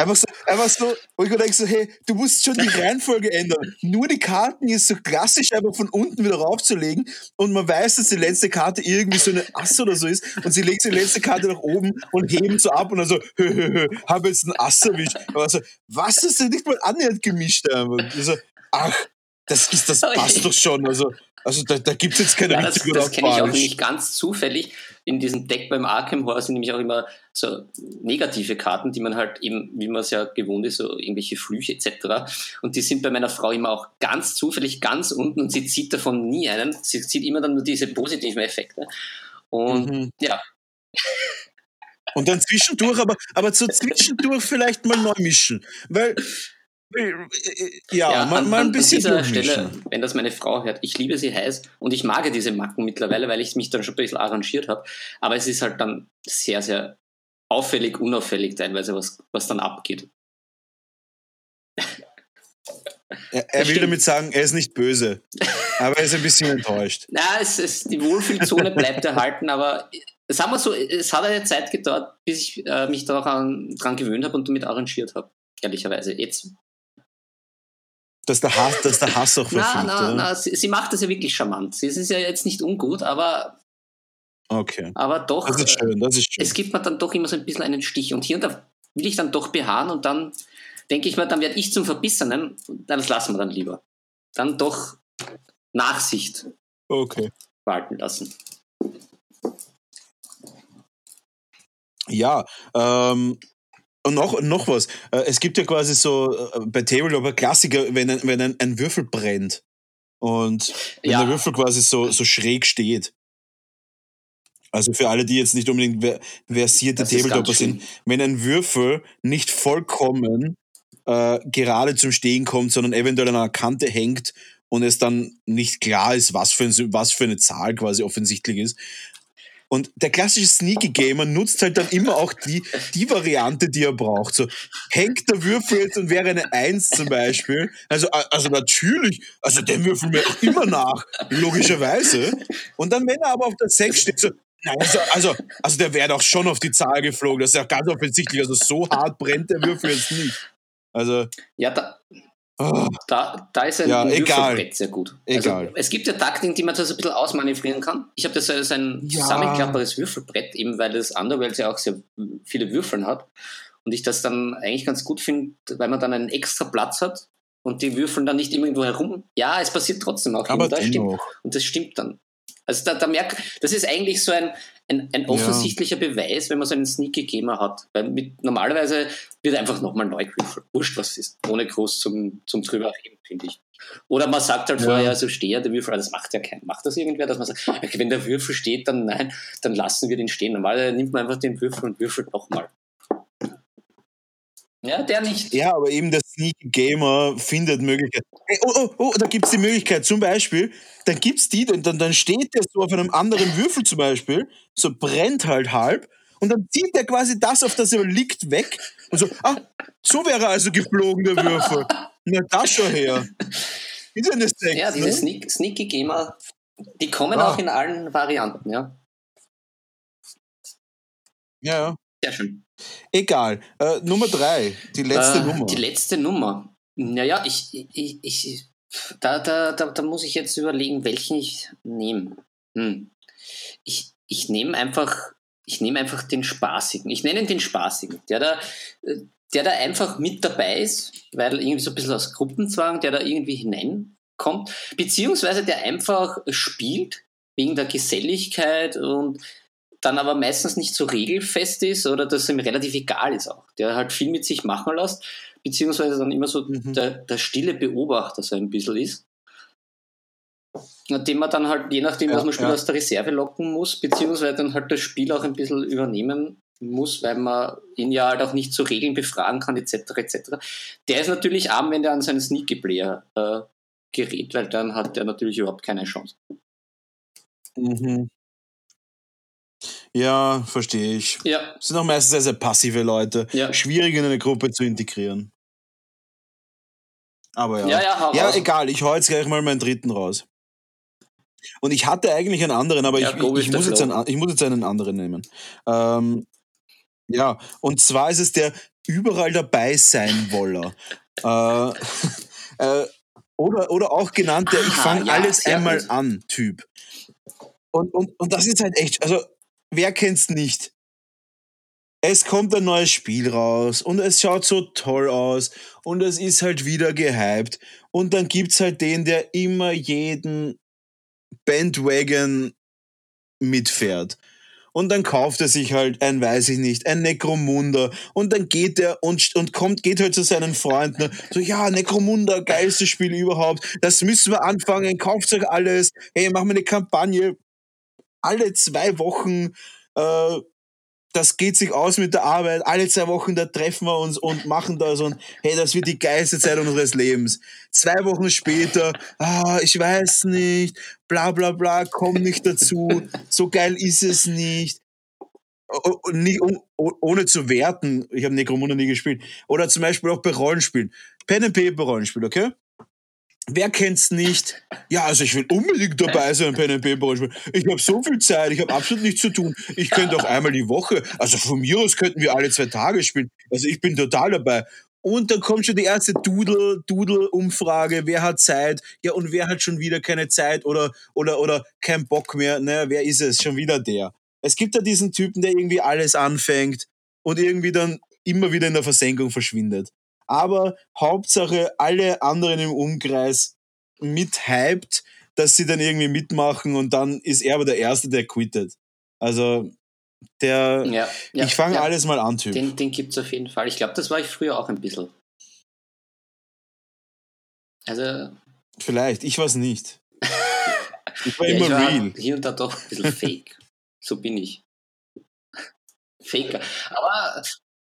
Einfach so, einfach so, wo ich mir denke so, hey, du musst schon die Reihenfolge ändern. Nur die Karten ist so klassisch einfach von unten wieder raufzulegen und man weiß, dass die letzte Karte irgendwie so eine Ass oder so ist und sie legt die letzte Karte nach oben und heben so ab und dann so, hö, hö, hö, habe jetzt einen Ass erwischt. Aber so, was ist denn nicht mal annähernd gemischt? Einfach. So, ach, das, ist, das passt doch schon. Also, also da, da gibt es jetzt keine ja, Das, das kenne ich auch nicht ganz zufällig. In diesem Deck beim Arkham Horror sind nämlich auch immer so negative Karten, die man halt eben, wie man es ja gewohnt ist, so irgendwelche Flüche etc. Und die sind bei meiner Frau immer auch ganz zufällig ganz unten und sie zieht davon nie einen. Sie zieht immer dann nur diese positiven Effekte. Und mhm. ja. Und dann zwischendurch, aber, aber so zwischendurch vielleicht mal neu mischen. Weil ja, ja mal, mal ein bisschen. An dieser Stelle, wenn das meine Frau hört, ich liebe sie heiß und ich mag diese Macken mittlerweile, weil ich mich dann schon ein bisschen arrangiert habe. Aber es ist halt dann sehr, sehr auffällig, unauffällig teilweise, was, was dann abgeht. Er, er will damit sagen, er ist nicht böse, aber er ist ein bisschen enttäuscht. Na, es, es, die Wohlfühlzone bleibt erhalten, aber sagen wir so, es hat eine Zeit gedauert, bis ich äh, mich daran dran gewöhnt habe und damit arrangiert habe. Ehrlicherweise. Jetzt dass der Hass, dass der Hass auch verfliegt. Nein, nein, nein, sie, sie, macht das ja wirklich charmant. Sie ist ja jetzt nicht ungut, aber Okay. Aber doch, Das ist schön, das ist schön. es gibt mir dann doch immer so ein bisschen einen Stich. Und hier und da will ich dann doch beharren und dann denke ich mir, dann werde ich zum Verbissenen. Das lassen wir dann lieber. Dann doch Nachsicht Okay. walten lassen. Ja, ähm, und noch, noch was. Äh, Es gibt ja quasi so äh, bei Tabletop Klassiker, wenn ein, wenn ein, ein Würfel brennt und wenn Ja. der Würfel quasi so, so schräg steht. Also für alle, die jetzt nicht unbedingt ver- versierte Tabletopper sind, wenn ein Würfel nicht vollkommen äh, gerade zum Stehen kommt, sondern eventuell an einer Kante hängt und es dann nicht klar ist, was für, ein, was für eine Zahl quasi offensichtlich ist. Und der klassische Sneaky Gamer nutzt halt dann immer auch die, die Variante, die er braucht. So, hängt der Würfel jetzt und wäre eine Eins zum Beispiel. Also, also natürlich, also der Würfel mir auch immer nach, logischerweise. Und dann, wenn er aber auf der Sechs steht, so, also, also, also der wäre doch schon auf die Zahl geflogen. Das ist ja ganz offensichtlich. Also so hart brennt der Würfel jetzt nicht. Also, Ja, da, oh, da, da ist ein Ja. Würfelbrett sehr gut. Egal. Also, es gibt ja Taktiken, die man das ein bisschen ausmanövrieren kann. Ich habe das als ein Ja. zusammenklappbares Würfelbrett, eben weil das Underworld ja auch sehr viele Würfeln hat. Und ich das dann eigentlich ganz gut finde, weil man dann einen extra Platz hat und die würfeln dann nicht irgendwo herum. Ja, es passiert trotzdem auch. aber das stimmt. Und das stimmt dann. Also da, da merkt, das ist eigentlich so ein, ein, ein offensichtlicher Beweis, wenn man so einen Sneaky Gamer hat. Weil mit, normalerweise wird einfach nochmal neu gewürfelt. Wurscht, was es ist. Ohne groß zum, zum drüber reden, finde ich. Oder man sagt halt Ja. vorher, also stehe der Würfel, das macht ja keiner. Macht das irgendwer, dass man sagt, okay, wenn der Würfel steht, dann nein, dann lassen wir den stehen. Normalerweise nimmt man einfach den Würfel und würfelt nochmal. Ja, der nicht. Ja, aber eben der Sneaky Gamer findet Möglichkeiten. Oh, oh, oh, da gibt's die Möglichkeit. Zum Beispiel, dann gibt's die, dann, dann, steht der so auf einem anderen Würfel zum Beispiel, so brennt halt halb, und dann zieht er quasi das, auf das er liegt, weg. Und so, ah, so wäre also geflogen, der Würfel. Na, das schon her. Ist ja eine Sechs, Ja, diese ne? Sneak, Sneaky Gamer, die kommen Ah. auch in allen Varianten, ja. Ja, ja. Sehr schön. Egal. Äh, Nummer drei, die letzte Äh, Nummer. Die letzte Nummer. Naja, ich, ich, ich da, da, da, da muss ich jetzt überlegen, welchen ich nehme. Hm. Ich, ich nehme einfach, ich nehme einfach den spaßigen. Ich nenne ihn den spaßigen, der da, der da einfach mit dabei ist, weil irgendwie so ein bisschen aus Gruppenzwang, der da irgendwie hineinkommt, beziehungsweise der einfach spielt wegen der Geselligkeit und dann aber meistens nicht so regelfest ist oder dass ihm relativ egal ist auch. Der halt viel mit sich machen lässt, beziehungsweise dann immer so Mhm. der, der stille Beobachter so ein bisschen ist. Den man dann halt, je nachdem, Ja, was man spielt, ja. aus der Reserve locken muss, beziehungsweise dann halt das Spiel auch ein bisschen übernehmen muss, weil man ihn ja halt auch nicht zu Regeln befragen kann, etc. etc. Der ist natürlich arm, wenn der an seinen Sneaky Player äh, gerät, weil dann hat er natürlich überhaupt keine Chance. Mhm. Ja, verstehe ich. Ja, Das sind auch meistens sehr, sehr passive Leute. ja. Schwierig in eine Gruppe zu integrieren. Aber ja. Ja, ja, Ja, egal, ich hau jetzt gleich mal meinen dritten raus. Und ich hatte eigentlich einen anderen, aber Ja, ich, ich, ich, muss jetzt einen, ich muss jetzt einen anderen nehmen. Ähm, ja, und zwar ist es der überall dabei sein Woller. äh, äh, oder, oder auch genannt der Ich Ah, fange alles einmal an Typ. Und, und, und das ist halt echt, also wer kennt's nicht? Es kommt ein neues Spiel raus und es schaut so toll aus und es ist halt wieder gehypt. Und dann gibt's halt den, der immer jeden Bandwagon mitfährt. Und dann kauft er sich halt ein, weiß ich nicht, ein Necromunda. Und dann geht er und, und kommt, geht halt zu seinen Freunden. So, ja, Necromunda, geilstes Spiel überhaupt. Das müssen wir anfangen. Kauft euch alles. Hey, machen wir eine Kampagne. Alle zwei Wochen, äh, das geht sich aus mit der Arbeit. Alle zwei Wochen, da treffen wir uns und machen das und hey, das wird die geilste Zeit unseres Lebens. Zwei Wochen später, ah, ich weiß nicht, bla bla bla, komm nicht dazu, so geil ist es nicht. O- nicht oh, ohne zu werten, ich habe Necromunda nie gespielt. Oder zum Beispiel auch bei Rollenspielen. Pen and Paper Rollenspiel, okay? Wer kennt's nicht? Ja, also ich will unbedingt dabei sein beim Paper Rollenspiel. Ich habe so viel Zeit, ich habe absolut nichts zu tun. Ich könnte auch einmal die Woche, also von mir aus könnten wir alle zwei Tage spielen. Also ich bin total dabei. Und dann kommt schon die erste Doodle, Doodle-Umfrage, wer hat Zeit? Ja, und wer hat schon wieder keine Zeit oder, oder, oder keinen Bock mehr? Naja, wer ist es? Schon wieder der. Es gibt ja diesen Typen, der irgendwie alles anfängt und irgendwie dann immer wieder in der Versenkung verschwindet. Aber Hauptsache, alle anderen im Umkreis mithyped, dass sie dann irgendwie mitmachen und dann ist er aber der Erste, der quittet. Also der, Ja, ja, ich fange ja. alles mal an, Typ. Den, den gibt es auf jeden Fall. Ich glaube, das war ich früher auch ein bisschen. Also, Vielleicht, ich weiß nicht. Ich war immer ich war real. hier und da doch ein bisschen fake. so bin ich. Faker. Aber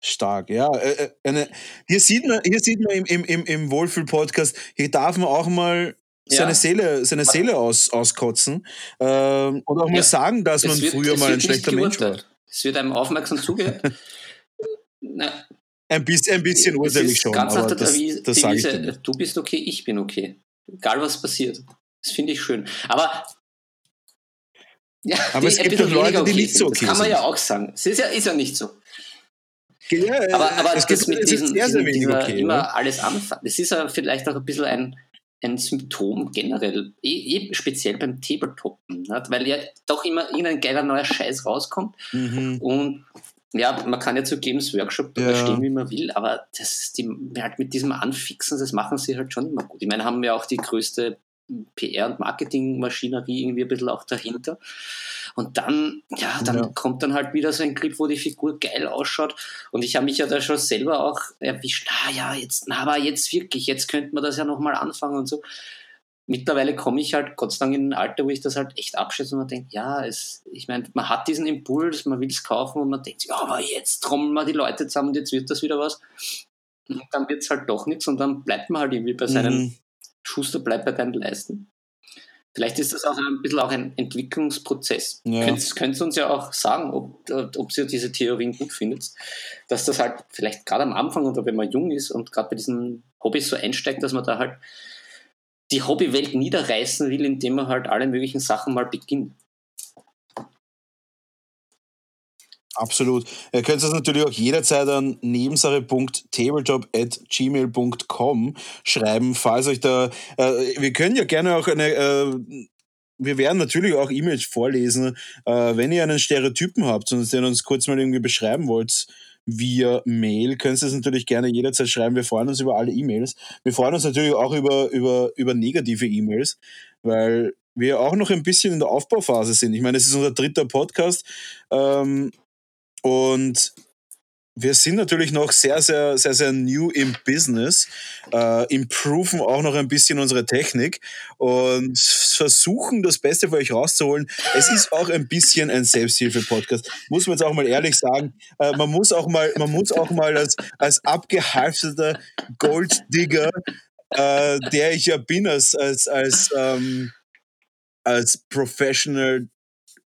Stark, ja. Äh, äh, Eine, hier sieht man, hier sieht man im, im, im, im Wohlfühl-Podcast, hier darf man auch mal seine Ja. Seele, seine Seele aus, auskotzen ähm, und auch mal Ja. sagen, dass man es wird, früher mal ein schlechter Mensch war. Es wird einem aufmerksam zugehört. Ein bisschen, ein bisschen urteile ich schon, ganz nach der das, Devise, das Devise, du bist okay, ich bin okay. Egal was passiert. Das finde ich schön. Aber ja, Aber es gibt doch Leute, weniger die nicht so sind. okay Das kann man sind. ja auch sagen. Es ist ja, ist ja nicht so. Ja, äh, Aber, aber es das gibt, mit diesem, sehr, sehr diesem, okay. immer ja. alles anfangen, das ist ja vielleicht auch ein bisschen ein, ein Symptom generell, eh, eh speziell beim Tabletoppen, nicht? weil ja doch immer irgendein geiler neuer Scheiß rauskommt Mhm. und ja, man kann ja zu Games Workshop Ja. stehen, wie man will, aber das, die, halt mit diesem Anfixen, das machen sie halt schon immer gut. Ich meine, haben ja auch die größte PR- und Marketingmaschinerie irgendwie ein bisschen auch dahinter. Und dann, ja, dann Ja. kommt dann halt wieder so ein Clip, wo die Figur geil ausschaut. Und ich habe mich ja da schon selber auch erwischt, ah ja, jetzt, na, aber jetzt wirklich, jetzt könnte man das ja nochmal anfangen und so. Mittlerweile komme ich halt Gott sei Dank in ein Alter, wo ich das halt echt abschätze und man denkt, ja, es, ich meine, man hat diesen Impuls, man will es kaufen und man denkt, ja, aber jetzt trommeln wir die Leute zusammen und jetzt wird das wieder was. Und dann wird es halt doch nichts und dann bleibt man halt irgendwie bei seinem Mhm. Schuster bleibt bei deinen Leisten. Vielleicht ist das auch ein bisschen auch ein Entwicklungsprozess. Ja. Könnt, könnt ihr uns ja auch sagen, ob, ob ihr diese Theorien gut findet, dass das halt vielleicht gerade am Anfang oder wenn man jung ist und gerade bei diesen Hobbys so einsteigt, dass man da halt die Hobbywelt niederreißen will, indem man halt alle möglichen Sachen mal beginnt. Absolut. Ihr könnt das natürlich auch jederzeit an nebensache.tabletop.gmail.com schreiben, falls euch da. Äh, wir können ja gerne auch eine. Äh, wir werden natürlich auch E-Mails vorlesen, äh, wenn ihr einen Stereotypen habt und den uns kurz mal irgendwie beschreiben wollt via Mail, könnt ihr es natürlich gerne jederzeit schreiben. Wir freuen uns über alle E-Mails. Wir freuen uns natürlich auch über, über, über negative E-Mails, weil wir auch noch ein bisschen in der Aufbauphase sind. Ich meine, es ist unser dritter Podcast. Ähm, und wir sind natürlich noch sehr, sehr, sehr, sehr new im Business, äh, improven auch noch ein bisschen unsere Technik und versuchen das Beste für euch rauszuholen. Es ist auch ein bisschen ein Selbsthilfe-Podcast, muss man jetzt auch mal ehrlich sagen. Äh, man muss auch mal, man muss auch mal als, als abgehalfterter Golddigger, äh, der ich ja bin, als, als, als, ähm, als Professional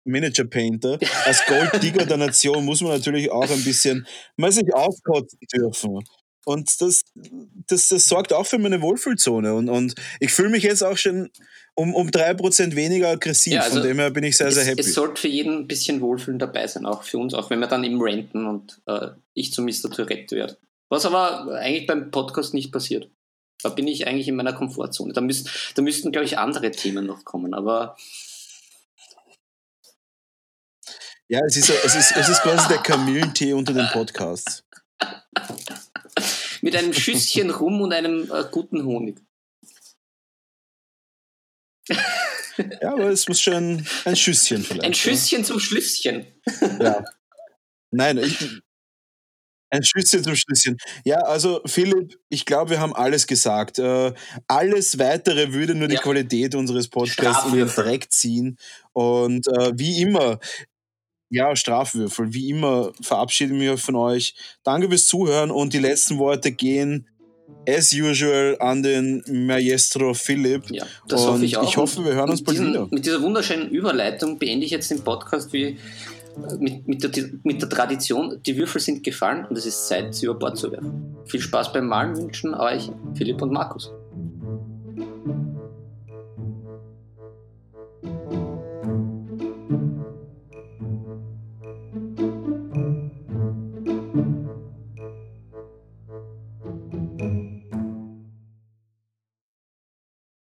Miniature Painter, als Golddigger der Nation muss man natürlich auch ein bisschen mal sich aufkotzen dürfen. Und das, das, das sorgt auch für meine Wohlfühlzone. Und, und ich fühle mich jetzt auch schon um, um 3% weniger aggressiv. Ja, also Von dem her bin ich sehr, sehr happy. es sollte für jeden ein bisschen Wohlfühlen dabei sein, auch für uns, auch wenn wir dann im Renten und äh, ich zu Mr. Tourette werde. Was aber eigentlich beim Podcast nicht passiert. Da bin ich eigentlich in meiner Komfortzone. Da, müsst, da müssten, glaube ich, andere Themen noch kommen. Aber ja, es ist, es, ist, es ist quasi der Kamillentee unter den Podcasts. mit einem Schüsschen Rum und einem äh, guten Honig. Ja, aber es muss schon ein Schüsschen vielleicht. Ein Schüsschen zum Schlüsschen. Ja. Nein, ich, ein Schüsschen zum Schlüsschen. Ja, also Philipp, ich glaube, wir haben alles gesagt. Äh, alles Weitere würde nur die Ja. Qualität unseres Podcasts in den. Dreck ziehen. Und äh, wie immer, ja, Strafwürfel, wie immer verabschiede ich mich von euch. Danke fürs Zuhören und die letzten Worte gehen as usual an den Maestro Philipp. Ja, das und hoffe ich auch. Ich hoffe, wir hören uns bald diesen, wieder. Mit dieser wunderschönen Überleitung beende ich jetzt den Podcast wie mit, mit, der, mit der Tradition. Die Würfel sind gefallen und es ist Zeit, sie über Bord zu werfen. Viel Spaß beim Malen wünschen euch Philipp und Markus.